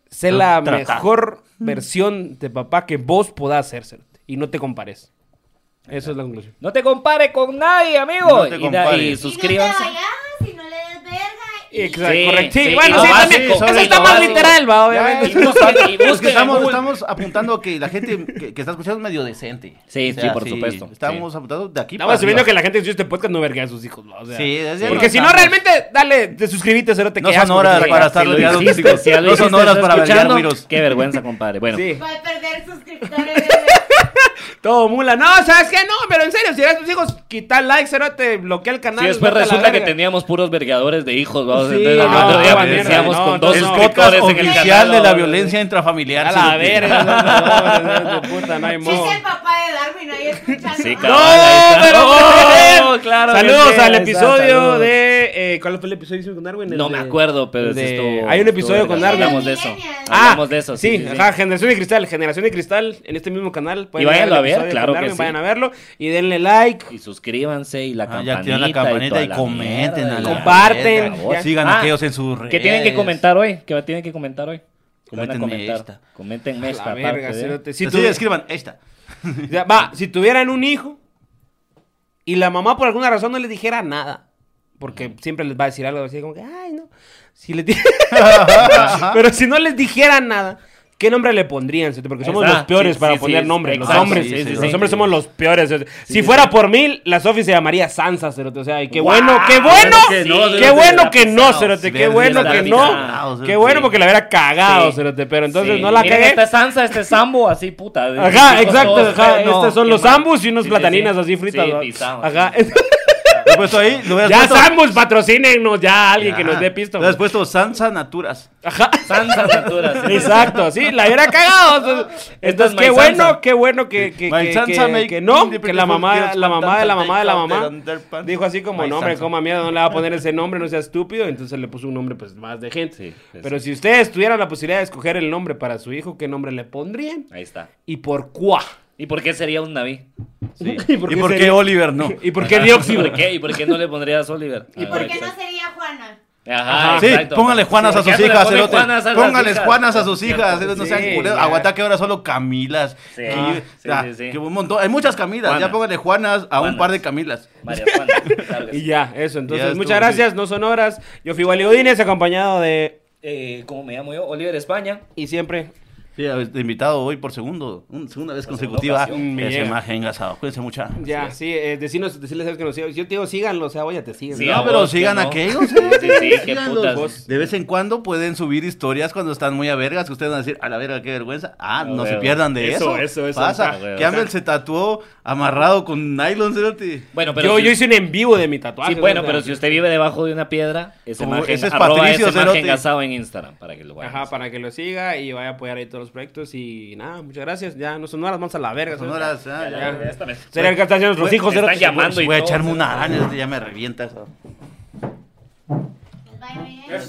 Sé la trata. mejor versión de papá que vos podás ser, y no te compares. Esa es la conclusión. No te compare con nadie, amigo. No te y, da- compares. y suscríbanse. y no le des verga. y- Exacto, Sí, correcto. Sí, sí, bueno, y sí, también. Eso y está más básico. literal, va, obviamente. Y busquen- y Es que busquen en estamos, estamos apuntando que la gente que, que está escuchando es medio decente. Sí, sí, por supuesto. Estamos apuntando de aquí Estamos asumiendo que la gente que escucha este podcast no verga a sus hijos, ¿va? O sea, Sí, porque si no, realmente, dale, te suscribiste, cerote, No que son horas te para estar ya lo No son horas para verguear escuchando, güiros. Qué vergüenza, compadre. Bueno, Sí, Va a perder suscriptores. Todo mula. No, ¿sabes qué? No, pero en serio, si eres tus hijos, quita like, cerote, bloquea el canal. Sí, después resulta que teníamos puros vergueadores de hijos, vamos. Sí, Entonces, no, al otro día iniciamos no, con no, dos El no. podcast suscriptores en el oficial canal. de la violencia intrafamiliar. A la verga, no, puta, hay modo. el papá de Darwin ahí escuchando. Sí, No, pero Oh, claro. Saludos al episodio de. Eh, ¿Cuál fue el episodio que hicimos con Darwin? El No de- me acuerdo, pero de- esto. Hay un episodio con Darwin. Hablamos de eso. Ah, Hablamos de eso. Sí, Sí, sí, sí. ajá, Generación de Cristal, Generación de Cristal, en este mismo canal. pueden Y váyanlo el a ver, claro que sí. Vayan a verlo y denle like. Y suscríbanse y la Ah, campanita. ya activan la campanita y comenten. a la Comparten. Sigan Ah, a aquellos en sus redes. ¿Qué tienen que comentar hoy? ¿Qué tienen que comentar hoy? ¿Qué van a Coméntenme esta. Coméntenme A esta verga, parte. Si tu- escriban esta. Va, si tuvieran un hijo y la mamá por alguna razón no les dijera nada, porque siempre les va a decir algo así como que, ay, no. Si les Pero si no les dijera nada, ¿qué nombre le pondrían? Porque somos los peores Sí, para sí, poner sí, nombres. Los hombres, sí, sí, los sí. hombres somos los peores. si sí, fuera sí. por mí, la Sofi se llamaría Sansa, cerote. O sea, y qué bueno, qué bueno, que no, qué cerote, bueno que no, cerote. Qué bueno que no. Qué bueno porque la hubiera cagado, cerote. Pero entonces no la cagué. Esta es Sansa, este es Sambo, así puta. Ajá, exacto, ajá. Estos son los mal. ambos y unos plataninas sí. así fritas. Ajá. Lo he puesto ahí. Lo ya puesto- Sambus, patrocínenos ya alguien que nos dé pisto. Le has puesto Sansa Naturas. Ajá. Sansa Naturas. sí. Exacto, sí, la hubiera cagado. Entonces, qué Sansa. bueno, qué bueno que, que, que, que- no, que la mamá, la mamá de la mamá de la mamá dijo así como, no, hombre, coma mierda, no le va a poner ese nombre, no sea estúpido, entonces le puso un nombre pues más de gente. Sí, Pero si ustedes tuvieran la posibilidad de escoger el nombre para su hijo, ¿qué nombre le pondrían? Ahí está. ¿Y por cuá? ¿Y por qué sería un Naví? Sí. ¿Y ¿Y por qué Oliver no? ¿Y por qué Ajá. dióxido? ¿Por qué? ¿Y por qué no le pondrías Oliver? ¿Y por ver, qué no sería Juana? Ajá, Sí, exacto. póngale Juanas a ¿Por sus hijas, cerote. Póngales? Juanas a sus hijas, cerote, no sean Sí, culeros. Aguanta que ahora solo Camilas. Sí, Que- ah, sí, ah, sí, sí. que un montón. Hay muchas Camilas. Juana. Ya póngale Juanas a un par de Camilas. María Juana. claro Y sí. ya, eso. Entonces, Ya muchas gracias. No son horas. Yo fui Wally Godínez, acompañado de. Eh, ¿Cómo me llamo yo? Oliver España. Y siempre. Sí, de invitado hoy por segundo, un- segunda vez Por consecutiva. llega. maje engasado. Cuídense mucho. Ya, sí, eh, decinos, decirles a los que nos sigan. Si yo te digo, síganlo, o sea, oye, te siguen. Sí, ¿no? pero vos, que sigan no. a aquellos. Sí, sí, sí, qué putas. De vez en cuando pueden subir historias cuando están muy a vergas, que ustedes van a decir, a la verga, qué vergüenza. Ah, no se pierdan de Eso, eso. eso, eso. Pasa. A huevo. Campbell se tatuó amarrado con nylon, cerote. Bueno, pero yo, si- yo hice un en vivo de mi tatuaje. Sí, bueno, pero si usted vive debajo de una piedra, ese Como- imagen, ese es Patricio ese imagen gasado en Instagram para que lo vayan. a Ajá, para que lo siga y vaya a apoyar ahí todos los proyectos. Y nada, muchas gracias. Ya no son horas, vamos a la verga. Sonoras, Ya, ya. ya, ya Sería el que están nuestros hijos. están llamando y Voy a echarme una araña, ya me revienta eso. Bien.